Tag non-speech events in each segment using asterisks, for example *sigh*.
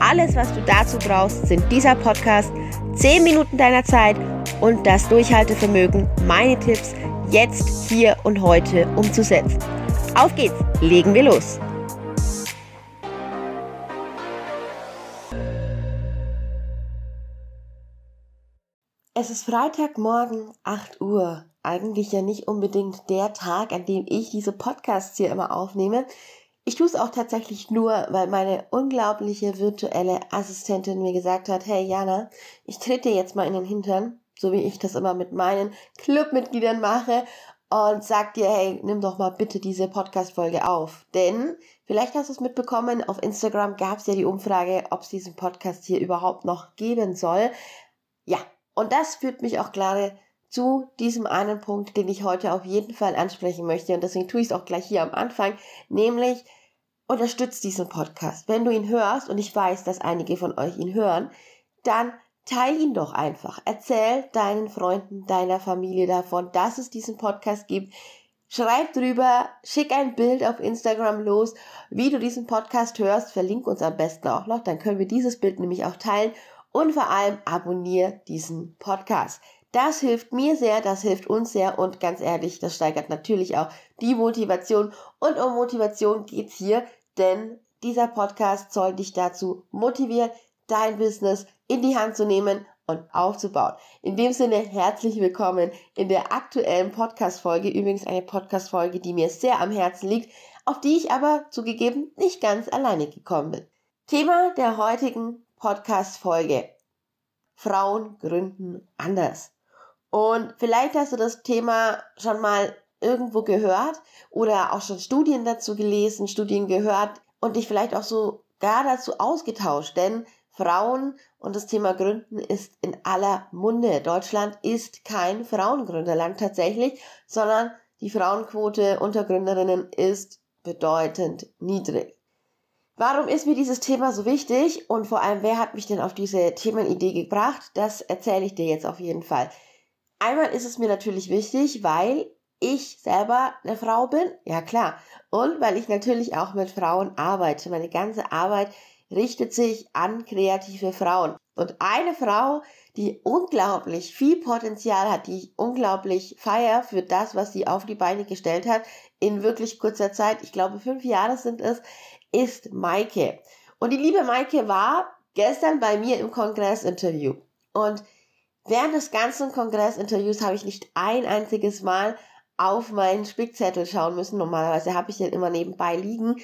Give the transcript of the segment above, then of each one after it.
Alles, was du dazu brauchst, sind dieser Podcast, 10 Minuten deiner Zeit und das Durchhaltevermögen, meine Tipps jetzt, hier und heute umzusetzen. Auf geht's, legen wir los. Es ist Freitagmorgen, 8 Uhr. Eigentlich ja nicht unbedingt der Tag, an dem ich diese Podcasts hier immer aufnehme. Ich tue es auch tatsächlich nur, weil meine unglaubliche virtuelle Assistentin mir gesagt hat, hey Jana, ich trete dir jetzt mal in den Hintern, so wie ich das immer mit meinen Clubmitgliedern mache und sag dir, hey, nimm doch mal bitte diese Podcast-Folge auf. Denn, vielleicht hast du es mitbekommen, auf Instagram gab es ja die Umfrage, ob es diesen Podcast hier überhaupt noch geben soll. Ja, und das führt mich auch gerade zu diesem einen Punkt, den ich heute auf jeden Fall ansprechen möchte. Und deswegen tue ich es auch gleich hier am Anfang, nämlich unterstützt diesen Podcast. Wenn du ihn hörst, und ich weiß, dass einige von euch ihn hören, dann teil ihn doch einfach. Erzähl deinen Freunden, deiner Familie davon, dass es diesen Podcast gibt. Schreib drüber, schick ein Bild auf Instagram los, wie du diesen Podcast hörst. Verlink uns am besten auch noch, dann können wir dieses Bild nämlich auch teilen und vor allem abonniere diesen Podcast. Das hilft mir sehr, das hilft uns sehr und ganz ehrlich, das steigert natürlich auch die Motivation. Und um Motivation geht's hier, denn dieser Podcast soll dich dazu motivieren, dein Business in die Hand zu nehmen und aufzubauen. In dem Sinne herzlich willkommen in der aktuellen Podcast-Folge. Übrigens eine Podcast-Folge, die mir sehr am Herzen liegt, auf die ich aber zugegeben nicht ganz alleine gekommen bin. Thema der heutigen Podcast-Folge. Frauen gründen anders. Und vielleicht hast du das Thema schon mal irgendwo gehört oder auch schon Studien dazu gelesen, Studien gehört und dich vielleicht auch so gar dazu ausgetauscht, denn Frauen und das Thema Gründen ist in aller Munde. Deutschland ist kein Frauengründerland tatsächlich, sondern die Frauenquote unter Gründerinnen ist bedeutend niedrig. Warum ist mir dieses Thema so wichtig und vor allem, wer hat mich denn auf diese Themenidee gebracht? Das erzähle ich dir jetzt auf jeden Fall. Einmal ist es mir natürlich wichtig, weil ich selber eine Frau bin, ja klar, und weil ich natürlich auch mit Frauen arbeite. Meine ganze Arbeit richtet sich an kreative Frauen. Und eine Frau, die unglaublich viel Potenzial hat, die ich unglaublich feier für das, was sie auf die Beine gestellt hat, in wirklich kurzer Zeit, ich glaube fünf Jahre sind es, ist Maike. Und die liebe Maike war gestern bei mir im Kongressinterview. Und während des ganzen Kongressinterviews habe ich nicht ein einziges Mal auf meinen Spickzettel schauen müssen. Normalerweise habe ich den immer nebenbei liegen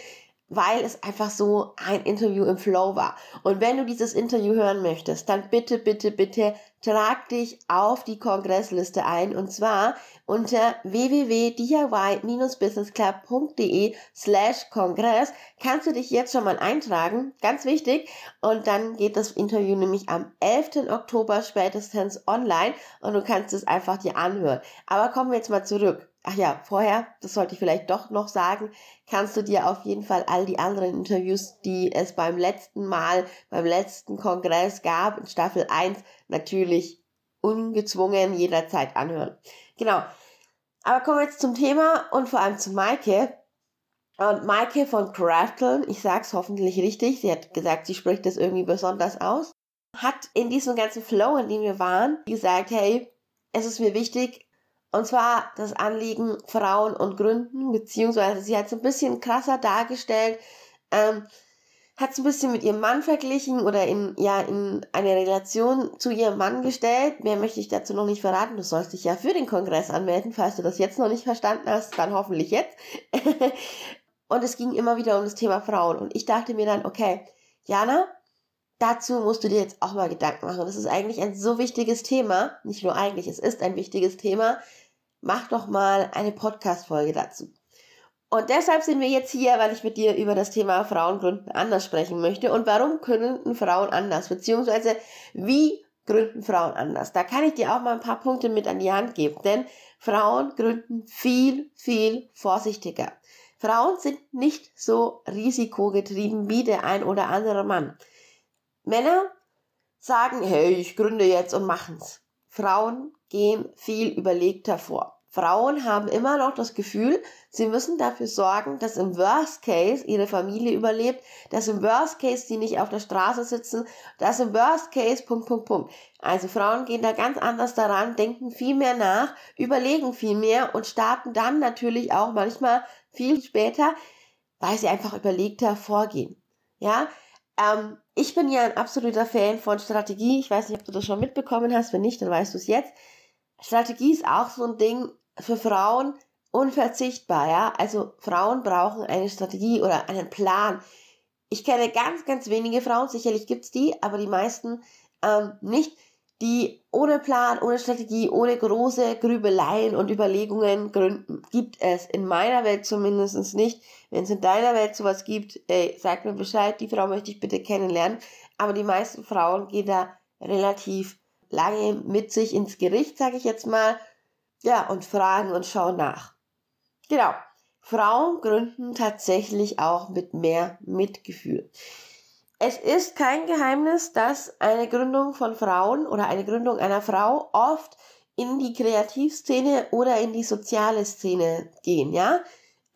weil es einfach so ein Interview im Flow war. Und wenn du dieses Interview hören möchtest, dann bitte, bitte, bitte trag dich auf die Kongressliste ein und zwar unter www.diy-businessclub.de slash Kongress kannst du dich jetzt schon mal eintragen, ganz wichtig, und dann geht das Interview nämlich am 11. Oktober spätestens online und du kannst es einfach dir anhören. Aber kommen wir jetzt mal zurück. Ach ja, vorher, das sollte ich vielleicht doch noch sagen, kannst du dir auf jeden Fall all die anderen Interviews, die es beim letzten Mal, beim letzten Kongress gab, in Staffel 1, natürlich ungezwungen jederzeit anhören. Genau. Aber kommen wir jetzt zum Thema und vor allem zu Maike. Und Maike von Crafteln, ich sag's hoffentlich richtig, sie hat gesagt, sie spricht das irgendwie besonders aus, hat in diesem ganzen Flow, in dem wir waren, gesagt, hey, es ist mir wichtig, und zwar das Anliegen Frauen und Gründen, beziehungsweise sie hat es ein bisschen krasser dargestellt, ähm, hat es ein bisschen mit ihrem Mann verglichen oder in, ja, in eine Relation zu ihrem Mann gestellt. Mehr möchte ich dazu noch nicht verraten. Du sollst dich ja für den Kongress anmelden. Falls du das jetzt noch nicht verstanden hast, dann hoffentlich jetzt. *laughs* und es ging immer wieder um das Thema Frauen. Und ich dachte mir dann, okay, Jana, dazu musst du dir jetzt auch mal Gedanken machen. Das ist eigentlich ein so wichtiges Thema. Nicht nur eigentlich, es ist ein wichtiges Thema mach doch mal eine Podcast-Folge dazu. Und deshalb sind wir jetzt hier, weil ich mit dir über das Thema Frauen gründen anders sprechen möchte. Und warum gründen Frauen anders? Beziehungsweise wie gründen Frauen anders? Da kann ich dir auch mal ein paar Punkte mit an die Hand geben. Denn Frauen gründen viel, viel vorsichtiger. Frauen sind nicht so risikogetrieben wie der ein oder andere Mann. Männer sagen, hey, ich gründe jetzt und machen's. Frauen gehen viel überlegter vor. Frauen haben immer noch das Gefühl, sie müssen dafür sorgen, dass im Worst Case ihre Familie überlebt, dass im Worst Case sie nicht auf der Straße sitzen, dass im Worst Case Punkt, Punkt, Punkt. Also Frauen gehen da ganz anders daran, denken viel mehr nach, überlegen viel mehr und starten dann natürlich auch manchmal viel später, weil sie einfach überlegter vorgehen. Ja, ähm, ich bin ja ein absoluter Fan von Strategie. Ich weiß nicht, ob du das schon mitbekommen hast. Wenn nicht, dann weißt du es jetzt. Strategie ist auch so ein Ding, für Frauen unverzichtbar, ja. Also Frauen brauchen eine Strategie oder einen Plan. Ich kenne ganz, ganz wenige Frauen, sicherlich gibt's die, aber die meisten ähm, nicht, die ohne Plan, ohne Strategie, ohne große Grübeleien und Überlegungen gründen. Gibt es in meiner Welt zumindest nicht. Wenn es in deiner Welt sowas gibt, ey, sag mir Bescheid, die Frau möchte ich bitte kennenlernen. Aber die meisten Frauen gehen da relativ lange mit sich ins Gericht, sage ich jetzt mal, ja, und fragen und schauen nach. Genau. Frauen gründen tatsächlich auch mit mehr Mitgefühl. Es ist kein Geheimnis, dass eine Gründung von Frauen oder eine Gründung einer Frau oft in die Kreativszene oder in die soziale Szene gehen, ja?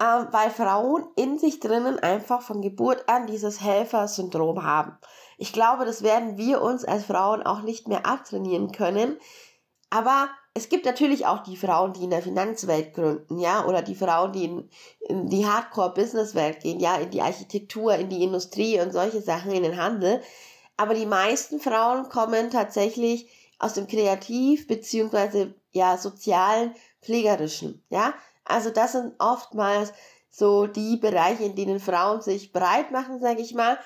Ähm, weil Frauen in sich drinnen einfach von Geburt an dieses Helfersyndrom haben. Ich glaube, das werden wir uns als Frauen auch nicht mehr abtrainieren können. Aber es gibt natürlich auch die Frauen, die in der Finanzwelt gründen, ja, oder die Frauen, die in, in die Hardcore-Business-Welt gehen, ja, in die Architektur, in die Industrie und solche Sachen, in den Handel. Aber die meisten Frauen kommen tatsächlich aus dem Kreativ- beziehungsweise ja sozialen, pflegerischen, ja. Also das sind oftmals so die Bereiche, in denen Frauen sich breit machen, sage ich mal.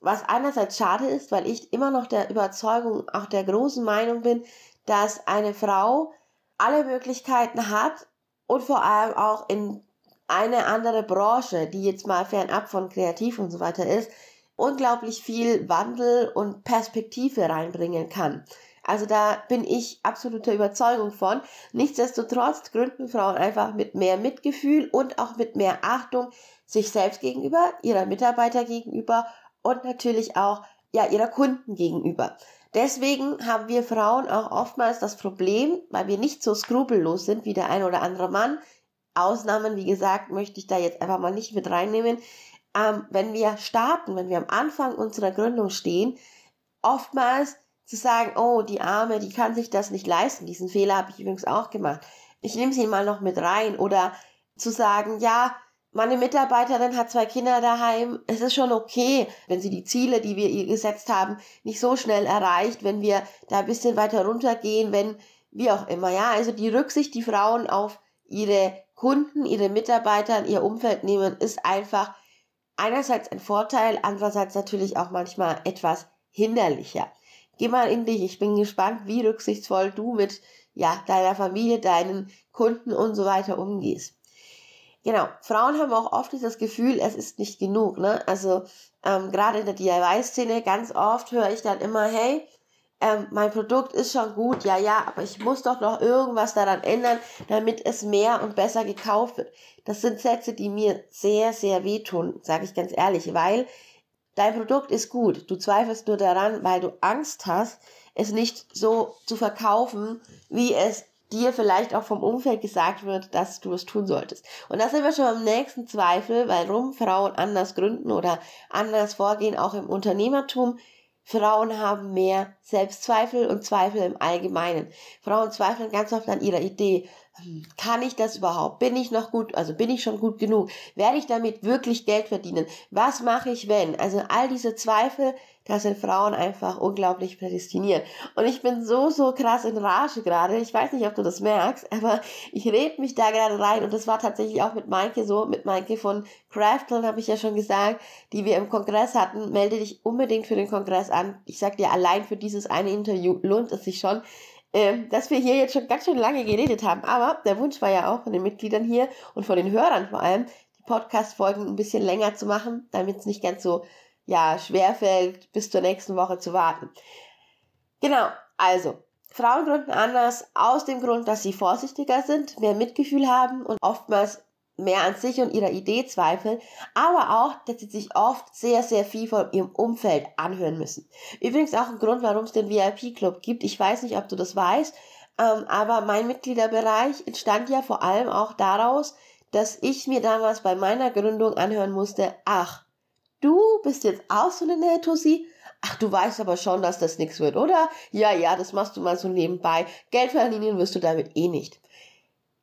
Was einerseits schade ist, weil ich immer noch der Überzeugung, auch der großen Meinung bin, dass eine Frau alle Möglichkeiten hat und vor allem auch in eine andere Branche, die jetzt mal fernab von kreativ und so weiter ist, unglaublich viel Wandel und Perspektive reinbringen kann. Also da bin ich absoluter Überzeugung von. Nichtsdestotrotz gründen Frauen einfach mit mehr Mitgefühl und auch mit mehr Achtung sich selbst gegenüber, ihrer Mitarbeiter gegenüber und natürlich auch ja ihrer Kunden gegenüber. Deswegen haben wir Frauen auch oftmals das Problem, weil wir nicht so skrupellos sind wie der ein oder andere Mann. Ausnahmen, wie gesagt, möchte ich da jetzt einfach mal nicht mit reinnehmen. Ähm, wenn wir starten, wenn wir am Anfang unserer Gründung stehen, oftmals zu sagen, oh, die Arme, die kann sich das nicht leisten. Diesen Fehler habe ich übrigens auch gemacht. Ich nehme sie mal noch mit rein. Oder zu sagen, ja, meine Mitarbeiterin hat zwei Kinder daheim. Es ist schon okay, wenn sie die Ziele, die wir ihr gesetzt haben, nicht so schnell erreicht, wenn wir da ein bisschen weiter runtergehen, wenn, wie auch immer, ja. Also die Rücksicht, die Frauen auf ihre Kunden, ihre Mitarbeiter, ihr Umfeld nehmen, ist einfach einerseits ein Vorteil, andererseits natürlich auch manchmal etwas hinderlicher. Geh mal in dich. Ich bin gespannt, wie rücksichtsvoll du mit, ja, deiner Familie, deinen Kunden und so weiter umgehst. Genau, Frauen haben auch oft das Gefühl, es ist nicht genug. Ne? Also ähm, gerade in der DIY-Szene ganz oft höre ich dann immer, hey, ähm, mein Produkt ist schon gut, ja, ja, aber ich muss doch noch irgendwas daran ändern, damit es mehr und besser gekauft wird. Das sind Sätze, die mir sehr, sehr wehtun, sage ich ganz ehrlich, weil dein Produkt ist gut. Du zweifelst nur daran, weil du Angst hast, es nicht so zu verkaufen, wie es dir vielleicht auch vom Umfeld gesagt wird, dass du es tun solltest. Und da sind wir schon am nächsten Zweifel, warum Frauen anders gründen oder anders vorgehen, auch im Unternehmertum. Frauen haben mehr Selbstzweifel und Zweifel im Allgemeinen. Frauen zweifeln ganz oft an ihrer Idee. Hm, kann ich das überhaupt? Bin ich noch gut? Also bin ich schon gut genug? Werde ich damit wirklich Geld verdienen? Was mache ich wenn? Also all diese Zweifel da sind Frauen einfach unglaublich prädestiniert. Und ich bin so, so krass in Rage gerade. Ich weiß nicht, ob du das merkst, aber ich rede mich da gerade rein. Und das war tatsächlich auch mit Maike so. Mit Maike von Crafton habe ich ja schon gesagt, die wir im Kongress hatten. Melde dich unbedingt für den Kongress an. Ich sag dir, allein für dieses eine Interview lohnt es sich schon ähm, dass wir hier jetzt schon ganz schön lange geredet haben. Aber der Wunsch war ja auch von den Mitgliedern hier und von den Hörern vor allem, Podcast-Folgen ein bisschen länger zu machen, damit es nicht ganz so, ja, schwer fällt, bis zur nächsten Woche zu warten. Genau, also, Frauen gründen anders aus dem Grund, dass sie vorsichtiger sind, mehr Mitgefühl haben und oftmals mehr an sich und ihrer Idee zweifeln, aber auch, dass sie sich oft sehr, sehr viel von ihrem Umfeld anhören müssen. Übrigens auch ein Grund, warum es den VIP-Club gibt. Ich weiß nicht, ob du das weißt, ähm, aber mein Mitgliederbereich entstand ja vor allem auch daraus, dass ich mir damals bei meiner Gründung anhören musste, ach, du bist jetzt auch so eine Nähtussi? Ach, du weißt aber schon, dass das nichts wird, oder? Ja, ja, das machst du mal so nebenbei. Geld verdienen wirst du damit eh nicht.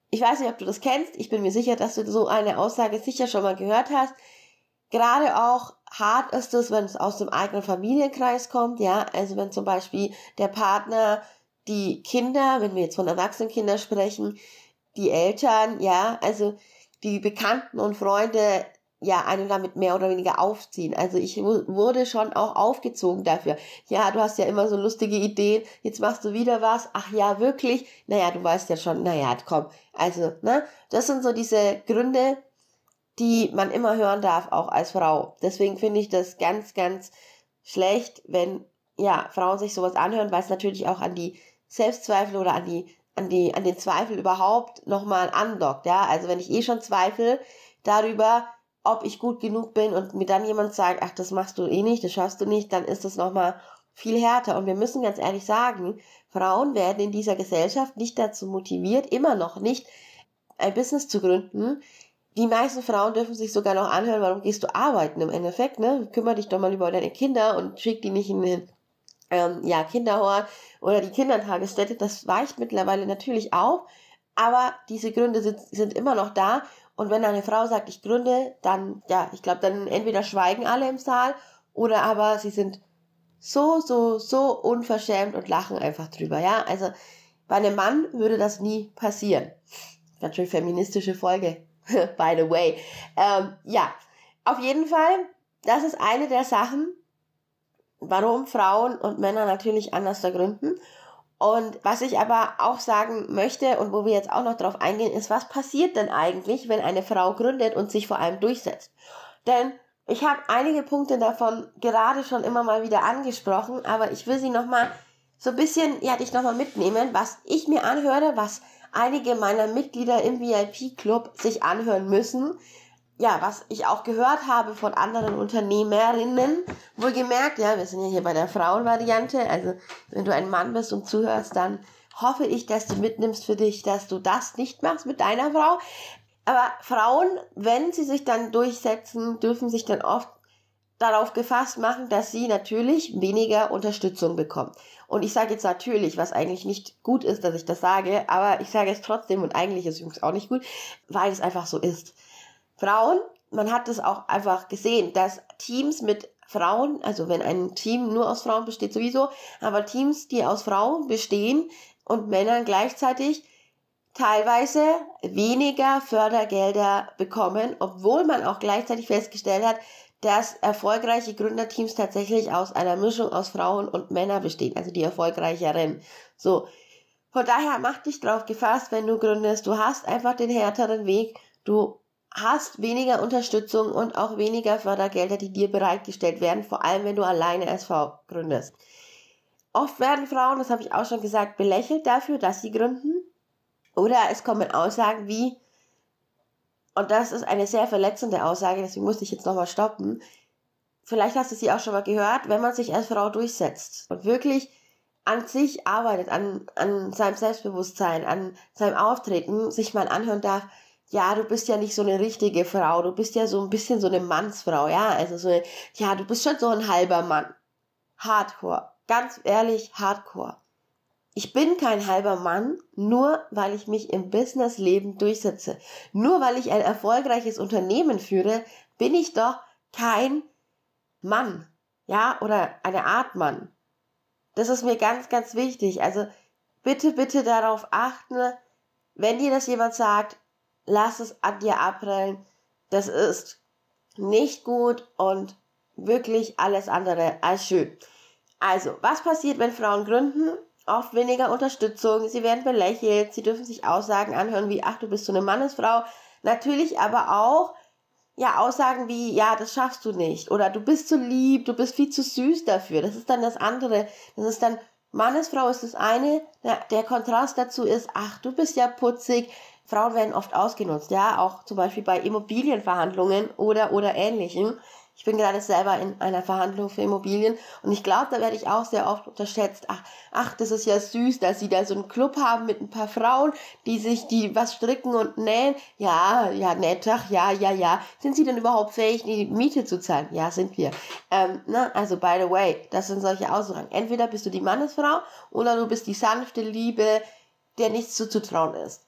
Ich weiß nicht, ob du das kennst. Ich bin mir sicher, dass du so eine Aussage sicher schon mal gehört hast. Gerade auch hart ist es, wenn es aus dem eigenen Familienkreis kommt, ja. Also wenn zum Beispiel der Partner, die Kinder, wenn wir jetzt von Erwachsenenkindern sprechen, die Eltern, ja, also die Bekannten und Freunde ja, einen damit mehr oder weniger aufziehen. Also ich wurde schon auch aufgezogen dafür. Ja, du hast ja immer so lustige Ideen, jetzt machst du wieder was. Ach ja, wirklich? Naja, du weißt ja schon, naja, komm. Also, ne? Das sind so diese Gründe, die man immer hören darf, auch als Frau. Deswegen finde ich das ganz, ganz schlecht, wenn, ja, Frauen sich sowas anhören, weil es natürlich auch an die Selbstzweifel oder an die, an die, an den Zweifel überhaupt nochmal andockt, ja. Also wenn ich eh schon zweifle darüber, ob ich gut genug bin und mir dann jemand sagt, ach, das machst du eh nicht, das schaffst du nicht, dann ist das nochmal viel härter. Und wir müssen ganz ehrlich sagen, Frauen werden in dieser Gesellschaft nicht dazu motiviert, immer noch nicht ein Business zu gründen. Die meisten Frauen dürfen sich sogar noch anhören, warum gehst du arbeiten im Endeffekt, ne? Kümmer dich doch mal über deine Kinder und schick die nicht in den ähm, ja, Kinderhort oder die Kindertagesstätte. Das weicht mittlerweile natürlich auf, aber diese Gründe sind, sind immer noch da und wenn eine Frau sagt, ich gründe, dann, ja, ich glaube, dann entweder schweigen alle im Saal oder aber sie sind so, so, so unverschämt und lachen einfach drüber, ja. Also bei einem Mann würde das nie passieren. Ganz schön feministische Folge, *laughs* by the way. Ähm, ja, auf jeden Fall, das ist eine der Sachen, warum Frauen und Männer natürlich anders da gründen. Und was ich aber auch sagen möchte und wo wir jetzt auch noch drauf eingehen, ist, was passiert denn eigentlich, wenn eine Frau gründet und sich vor allem durchsetzt? Denn ich habe einige Punkte davon gerade schon immer mal wieder angesprochen, aber ich will sie nochmal so ein bisschen, ja, dich nochmal mitnehmen, was ich mir anhöre, was einige meiner Mitglieder im VIP-Club sich anhören müssen, ja, was ich auch gehört habe von anderen Unternehmerinnen, wohlgemerkt, ja, wir sind ja hier bei der Frauenvariante, also wenn du ein Mann bist und zuhörst, dann hoffe ich, dass du mitnimmst für dich, dass du das nicht machst mit deiner Frau. Aber Frauen, wenn sie sich dann durchsetzen, dürfen sich dann oft darauf gefasst machen, dass sie natürlich weniger Unterstützung bekommen. Und ich sage jetzt natürlich, was eigentlich nicht gut ist, dass ich das sage, aber ich sage es trotzdem und eigentlich ist es auch nicht gut, weil es einfach so ist. Frauen, man hat es auch einfach gesehen, dass Teams mit Frauen, also wenn ein Team nur aus Frauen besteht sowieso, aber Teams, die aus Frauen bestehen und Männern gleichzeitig teilweise weniger Fördergelder bekommen, obwohl man auch gleichzeitig festgestellt hat, dass erfolgreiche Gründerteams tatsächlich aus einer Mischung aus Frauen und Männern bestehen, also die erfolgreicheren. So. Von daher mach dich drauf gefasst, wenn du gründest. Du hast einfach den härteren Weg. Du hast weniger Unterstützung und auch weniger Fördergelder, die dir bereitgestellt werden, vor allem wenn du alleine SV gründest. Oft werden Frauen, das habe ich auch schon gesagt, belächelt dafür, dass sie gründen. Oder es kommen Aussagen wie, und das ist eine sehr verletzende Aussage, deswegen musste ich jetzt nochmal stoppen. Vielleicht hast du sie auch schon mal gehört, wenn man sich als Frau durchsetzt und wirklich an sich arbeitet, an, an seinem Selbstbewusstsein, an seinem Auftreten, sich mal anhören darf, ja, du bist ja nicht so eine richtige Frau, du bist ja so ein bisschen so eine Mannsfrau, ja, also so, ja, du bist schon so ein halber Mann. Hardcore. Ganz ehrlich, Hardcore. Ich bin kein halber Mann, nur weil ich mich im Businessleben durchsetze. Nur weil ich ein erfolgreiches Unternehmen führe, bin ich doch kein Mann. Ja, oder eine Art Mann. Das ist mir ganz, ganz wichtig. Also bitte, bitte darauf achten, wenn dir das jemand sagt, lass es an dir abprallen. Das ist nicht gut und wirklich alles andere als schön. Also, was passiert, wenn Frauen gründen? Oft weniger Unterstützung, sie werden belächelt, sie dürfen sich Aussagen anhören wie, ach, du bist so eine Mannesfrau. Natürlich aber auch ja, Aussagen wie, ja, das schaffst du nicht. Oder du bist zu lieb, du bist viel zu süß dafür. Das ist dann das andere. Das ist dann, Mannesfrau ist das eine. Der Kontrast dazu ist, ach, du bist ja putzig. Frauen werden oft ausgenutzt, ja, auch zum Beispiel bei Immobilienverhandlungen oder, oder ähnlichem. Ich bin gerade selber in einer Verhandlung für Immobilien und ich glaube, da werde ich auch sehr oft unterschätzt. Ach, ach, das ist ja süß, dass sie da so einen Club haben mit ein paar Frauen, die sich, die was stricken und nähen. Ja, ja, nett, ach, ja, ja, ja. Sind sie denn überhaupt fähig, die Miete zu zahlen? Ja, sind wir. Ähm, ne? Also, by the way, das sind solche Aussagen. Entweder bist du die Mannesfrau oder du bist die sanfte Liebe, der nichts zuzutrauen ist.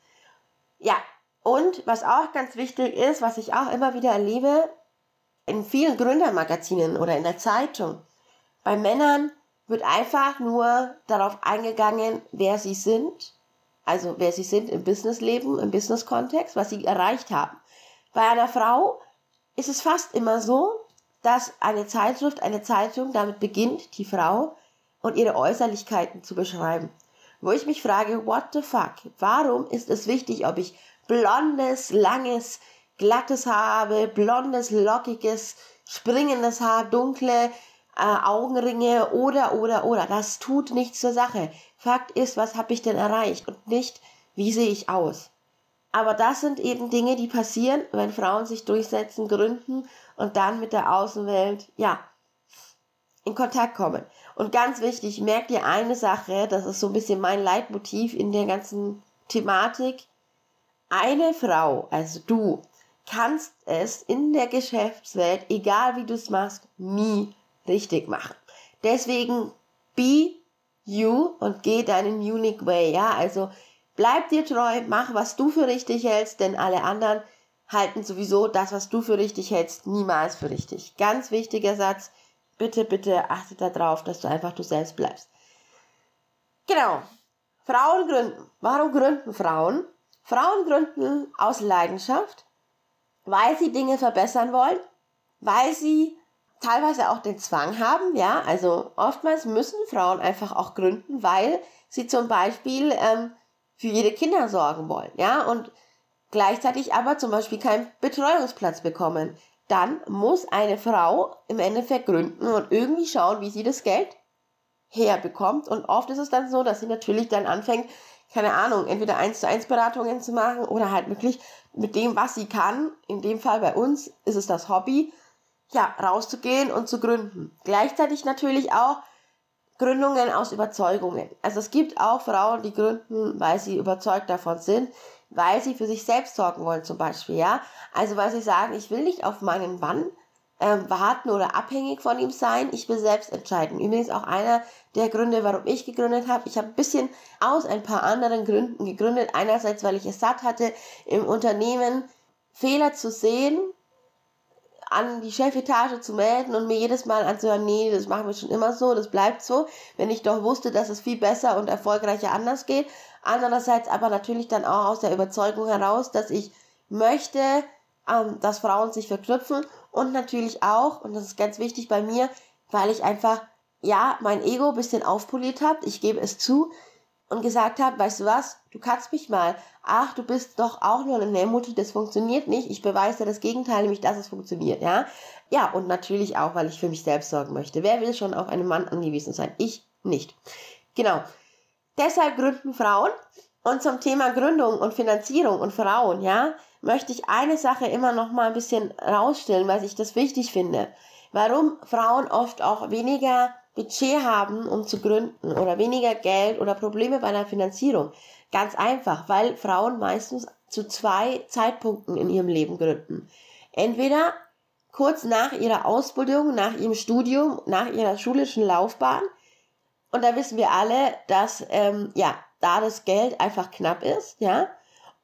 Ja, und was auch ganz wichtig ist, was ich auch immer wieder erlebe, in vielen Gründermagazinen oder in der Zeitung. Bei Männern wird einfach nur darauf eingegangen, wer sie sind, also wer sie sind im Businessleben, im Business-Kontext, was sie erreicht haben. Bei einer Frau ist es fast immer so, dass eine Zeitschrift, eine Zeitung damit beginnt, die Frau und ihre Äußerlichkeiten zu beschreiben. Wo ich mich frage, what the fuck? Warum ist es wichtig, ob ich blondes, langes, glattes Haar habe, blondes, lockiges, springendes Haar, dunkle äh, Augenringe oder, oder, oder. Das tut nichts zur Sache. Fakt ist, was habe ich denn erreicht und nicht, wie sehe ich aus. Aber das sind eben Dinge, die passieren, wenn Frauen sich durchsetzen, gründen und dann mit der Außenwelt, ja, in Kontakt kommen. Und ganz wichtig, merkt ihr eine Sache, das ist so ein bisschen mein Leitmotiv in der ganzen Thematik. Eine Frau, also du, kannst es in der Geschäftswelt, egal wie du es machst, nie richtig machen. Deswegen be you und geh deinen unique way. Ja, also bleib dir treu, mach was du für richtig hältst, denn alle anderen halten sowieso das, was du für richtig hältst, niemals für richtig. Ganz wichtiger Satz. Bitte, bitte achte darauf, dass du einfach du selbst bleibst. Genau. Frauen gründen. Warum gründen Frauen? Frauen gründen aus Leidenschaft, weil sie Dinge verbessern wollen, weil sie teilweise auch den Zwang haben, ja, also oftmals müssen Frauen einfach auch gründen, weil sie zum Beispiel ähm, für ihre Kinder sorgen wollen, ja, und gleichzeitig aber zum Beispiel keinen Betreuungsplatz bekommen. Dann muss eine Frau im Endeffekt gründen und irgendwie schauen, wie sie das Geld herbekommt. Und oft ist es dann so, dass sie natürlich dann anfängt, keine Ahnung, entweder eins zu eins Beratungen zu machen oder halt wirklich mit dem, was sie kann, in dem Fall bei uns ist es das Hobby, ja, rauszugehen und zu gründen. Gleichzeitig natürlich auch Gründungen aus Überzeugungen. Also es gibt auch Frauen, die gründen, weil sie überzeugt davon sind, weil sie für sich selbst sorgen wollen zum Beispiel, ja. Also weil sie sagen, ich will nicht auf meinen Mann ähm, warten oder abhängig von ihm sein. Ich will selbst entscheiden. Übrigens auch einer der Gründe, warum ich gegründet habe. Ich habe ein bisschen aus ein paar anderen Gründen gegründet. Einerseits, weil ich es satt hatte, im Unternehmen Fehler zu sehen, an die Chefetage zu melden und mir jedes Mal anzuhören, nee, das machen wir schon immer so, das bleibt so, wenn ich doch wusste, dass es viel besser und erfolgreicher anders geht. Andererseits aber natürlich dann auch aus der Überzeugung heraus, dass ich möchte, ähm, dass Frauen sich verknüpfen und natürlich auch, und das ist ganz wichtig bei mir, weil ich einfach, ja, mein Ego ein bisschen aufpoliert habe, ich gebe es zu, und gesagt habe, weißt du was, du kannst mich mal, ach, du bist doch auch nur eine Nähmutter, das funktioniert nicht, ich beweise das Gegenteil, nämlich, dass es funktioniert, ja. Ja, und natürlich auch, weil ich für mich selbst sorgen möchte. Wer will schon auf einen Mann angewiesen sein? Ich nicht. Genau. Deshalb gründen Frauen. Und zum Thema Gründung und Finanzierung und Frauen, ja, möchte ich eine Sache immer noch mal ein bisschen rausstellen, weil ich das wichtig finde. Warum Frauen oft auch weniger Budget haben, um zu gründen oder weniger Geld oder Probleme bei der Finanzierung. Ganz einfach, weil Frauen meistens zu zwei Zeitpunkten in ihrem Leben gründen. Entweder kurz nach ihrer Ausbildung, nach ihrem Studium, nach ihrer schulischen Laufbahn. Und da wissen wir alle, dass ähm, ja da das Geld einfach knapp ist, ja.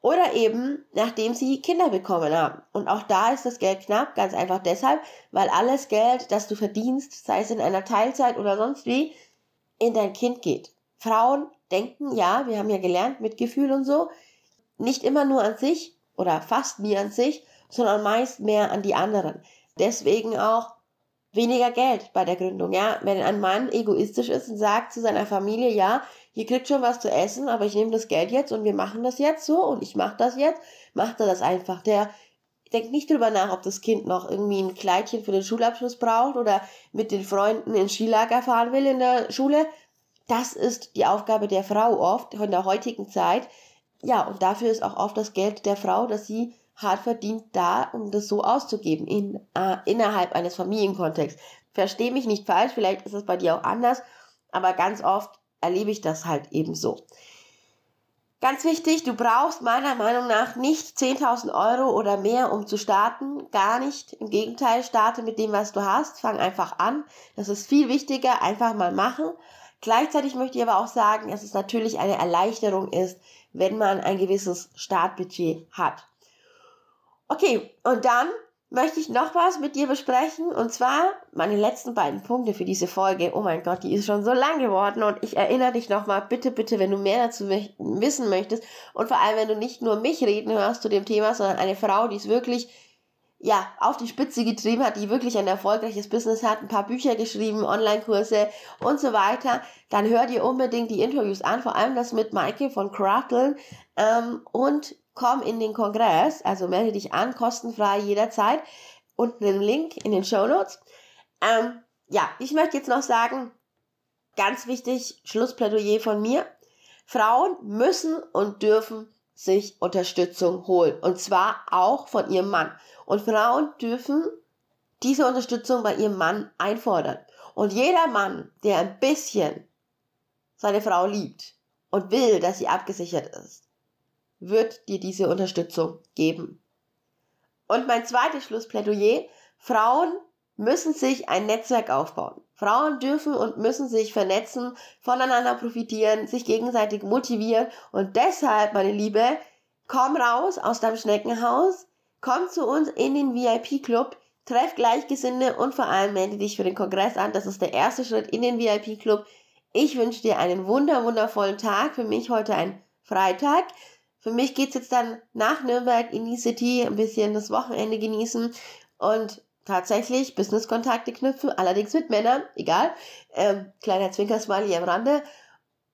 Oder eben, nachdem sie Kinder bekommen haben. Und auch da ist das Geld knapp, ganz einfach deshalb, weil alles Geld, das du verdienst, sei es in einer Teilzeit oder sonst wie, in dein Kind geht. Frauen denken, ja, wir haben ja gelernt, mit Gefühl und so, nicht immer nur an sich oder fast nie an sich, sondern meist mehr an die anderen. Deswegen auch weniger Geld bei der Gründung. Ja, wenn ein Mann egoistisch ist und sagt zu seiner Familie, ja, ihr kriegt schon was zu essen, aber ich nehme das Geld jetzt und wir machen das jetzt so und ich mache das jetzt, macht er das einfach. Der denk nicht drüber nach, ob das Kind noch irgendwie ein Kleidchen für den Schulabschluss braucht oder mit den Freunden ins Skilager fahren will in der Schule. Das ist die Aufgabe der Frau oft von der heutigen Zeit. Ja, und dafür ist auch oft das Geld der Frau, dass sie hart verdient da, um das so auszugeben in, äh, innerhalb eines Familienkontexts. Versteh mich nicht falsch, vielleicht ist es bei dir auch anders, aber ganz oft erlebe ich das halt eben so. Ganz wichtig, du brauchst meiner Meinung nach nicht 10.000 Euro oder mehr, um zu starten. Gar nicht. Im Gegenteil, starte mit dem, was du hast. Fang einfach an. Das ist viel wichtiger. Einfach mal machen. Gleichzeitig möchte ich aber auch sagen, dass es natürlich eine Erleichterung ist, wenn man ein gewisses Startbudget hat. Okay, und dann möchte ich noch was mit dir besprechen und zwar meine letzten beiden Punkte für diese Folge. Oh mein Gott, die ist schon so lang geworden und ich erinnere dich nochmal, bitte, bitte, wenn du mehr dazu wissen möchtest und vor allem, wenn du nicht nur mich reden hörst zu dem Thema, sondern eine Frau, die es wirklich ja, auf die Spitze getrieben hat, die wirklich ein erfolgreiches Business hat, ein paar Bücher geschrieben, Online-Kurse und so weiter, dann hör dir unbedingt die Interviews an, vor allem das mit Maike von Crafteln ähm, und komm in den Kongress, also melde dich an, kostenfrei jederzeit. Unten im Link in den Show Notes. Ähm, ja, ich möchte jetzt noch sagen, ganz wichtig, Schlussplädoyer von mir. Frauen müssen und dürfen sich Unterstützung holen. Und zwar auch von ihrem Mann. Und Frauen dürfen diese Unterstützung bei ihrem Mann einfordern. Und jeder Mann, der ein bisschen seine Frau liebt und will, dass sie abgesichert ist, wird dir diese Unterstützung geben. Und mein zweites Schlussplädoyer, Frauen müssen sich ein Netzwerk aufbauen. Frauen dürfen und müssen sich vernetzen, voneinander profitieren, sich gegenseitig motivieren und deshalb, meine Liebe, komm raus aus deinem Schneckenhaus, komm zu uns in den VIP-Club, treff Gleichgesinnte und vor allem melde dich für den Kongress an. Das ist der erste Schritt in den VIP-Club. Ich wünsche dir einen wunder, wundervollen Tag. Für mich heute ein Freitag. Für mich geht's jetzt dann nach Nürnberg in die City, ein bisschen das Wochenende genießen und tatsächlich Business-Kontakte knüpfen, allerdings mit Männern, egal. Ähm, kleiner Zwinkersmiley am Rande.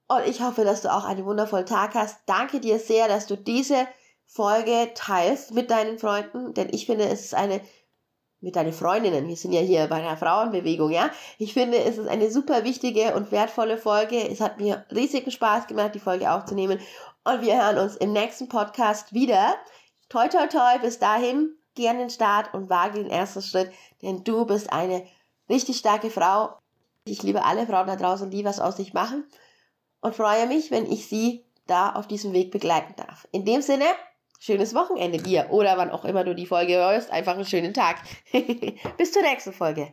Und ich hoffe, dass du auch einen wundervollen Tag hast. Danke dir sehr, dass du diese Folge teilst mit deinen Freunden, denn ich finde, es ist eine mit deinen Freundinnen. Wir sind ja hier bei der Frauenbewegung, ja. Ich finde, es ist eine super wichtige und wertvolle Folge. Es hat mir riesigen Spaß gemacht, die Folge aufzunehmen. Und wir hören uns im nächsten Podcast wieder. Toi, toi, toi. Bis dahin, geh an den Start und wage den ersten Schritt, denn du bist eine richtig starke Frau. Ich liebe alle Frauen da draußen, die was aus sich machen und freue mich, wenn ich sie da auf diesem Weg begleiten darf. In dem Sinne, schönes Wochenende dir oder wann auch immer du die Folge hörst, einfach einen schönen Tag. *laughs* Bis zur nächsten Folge.